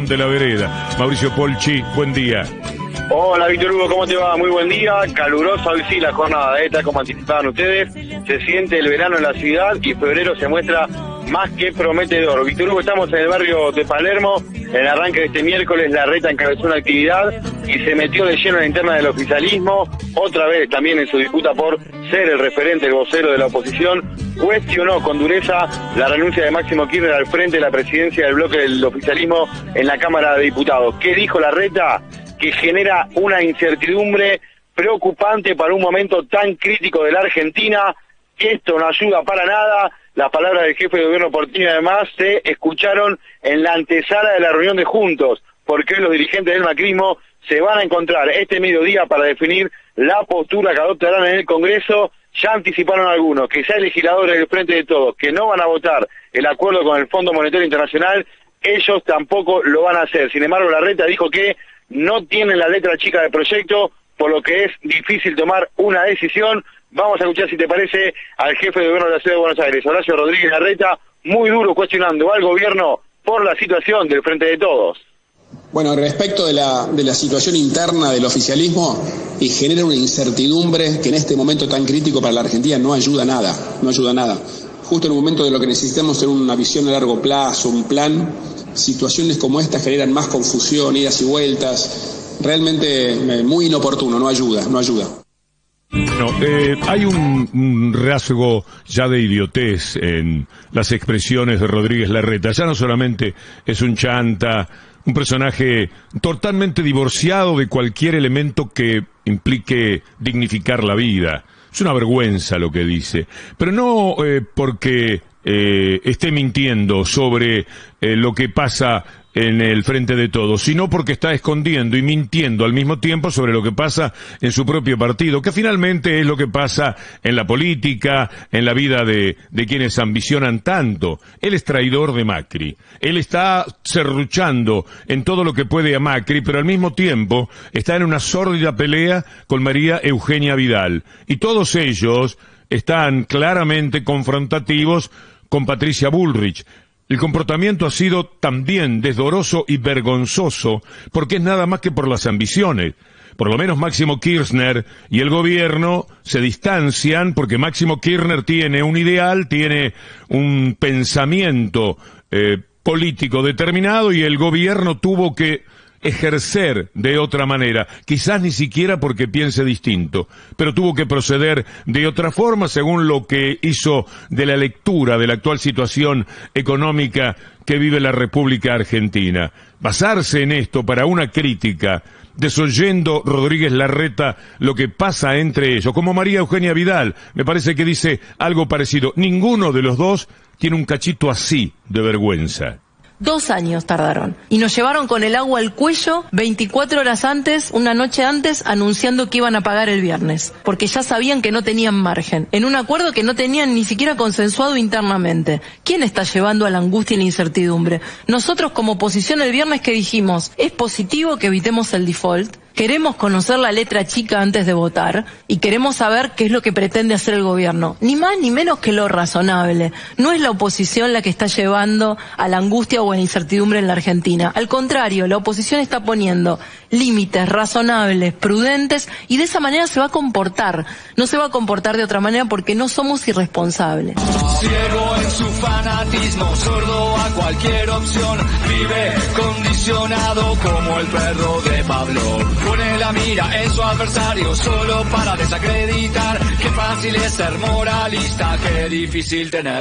de la vereda. Mauricio Polchi, buen día. Hola Víctor Hugo, ¿cómo te va? Muy buen día, calurosa hoy sí la jornada, ¿eh? tal como anticipaban ustedes, se siente el verano en la ciudad y febrero se muestra más que prometedor. Víctor Hugo, estamos en el barrio de Palermo, en el arranque de este miércoles la reta encabezó una actividad y se metió de lleno en la interna del oficialismo, otra vez también en su disputa por ser el referente, el vocero de la oposición, cuestionó con dureza la renuncia de Máximo Kirchner al frente de la presidencia del bloque del oficialismo en la Cámara de Diputados. ¿Qué dijo la reta? Que genera una incertidumbre preocupante para un momento tan crítico de la Argentina. Esto no ayuda para nada las palabras del jefe de gobierno Portini además se escucharon en la antesala de la reunión de Juntos, porque los dirigentes del macrismo se van a encontrar este mediodía para definir la postura que adoptarán en el Congreso. Ya anticiparon algunos que ya hay legisladores del Frente de Todos que no van a votar el acuerdo con el Fondo Monetario Internacional, ellos tampoco lo van a hacer. Sin embargo, la reta dijo que no tienen la letra chica del proyecto, por lo que es difícil tomar una decisión. Vamos a escuchar, si te parece, al jefe de gobierno de la Ciudad de Buenos Aires, Horacio Rodríguez Larreta, muy duro cuestionando al gobierno por la situación del Frente de Todos. Bueno, respecto de la, de la situación interna del oficialismo, y genera una incertidumbre que en este momento tan crítico para la Argentina no ayuda nada, no ayuda nada. Justo en el momento de lo que necesitamos tener una visión a largo plazo, un plan, situaciones como esta generan más confusión, idas y vueltas, realmente eh, muy inoportuno, no ayuda, no ayuda. No, eh, hay un, rasgo ya de idiotez en las expresiones de Rodríguez Larreta. Ya no solamente es un chanta, un personaje totalmente divorciado de cualquier elemento que implique dignificar la vida. Es una vergüenza lo que dice. Pero no eh, porque eh, esté mintiendo sobre lo que pasa en el frente de todos, sino porque está escondiendo y mintiendo al mismo tiempo sobre lo que pasa en su propio partido, que finalmente es lo que pasa en la política, en la vida de, de quienes ambicionan tanto. Él es traidor de Macri. Él está serruchando en todo lo que puede a Macri, pero al mismo tiempo está en una sórdida pelea con María Eugenia Vidal. Y todos ellos están claramente confrontativos con Patricia Bullrich, el comportamiento ha sido también desdoroso y vergonzoso porque es nada más que por las ambiciones. Por lo menos Máximo Kirchner y el gobierno se distancian porque Máximo Kirchner tiene un ideal, tiene un pensamiento eh, político determinado y el gobierno tuvo que ejercer de otra manera, quizás ni siquiera porque piense distinto, pero tuvo que proceder de otra forma según lo que hizo de la lectura de la actual situación económica que vive la República Argentina. Basarse en esto para una crítica, desoyendo Rodríguez Larreta lo que pasa entre ellos, como María Eugenia Vidal, me parece que dice algo parecido. Ninguno de los dos tiene un cachito así de vergüenza. Dos años tardaron. Y nos llevaron con el agua al cuello 24 horas antes, una noche antes, anunciando que iban a pagar el viernes. Porque ya sabían que no tenían margen. En un acuerdo que no tenían ni siquiera consensuado internamente. ¿Quién está llevando a la angustia y la incertidumbre? Nosotros como oposición el viernes que dijimos, es positivo que evitemos el default queremos conocer la letra chica antes de votar y queremos saber qué es lo que pretende hacer el gobierno. Ni más ni menos que lo razonable. No es la oposición la que está llevando a la angustia o a la incertidumbre en la Argentina. Al contrario, la oposición está poniendo límites razonables, prudentes y de esa manera se va a comportar. No se va a comportar de otra manera porque no somos irresponsables. Sordo a cualquier opción, vive condicionado como el perro de Pablo. Pone la mira en su adversario solo para desacreditar. Qué fácil es ser moralista, qué difícil tener.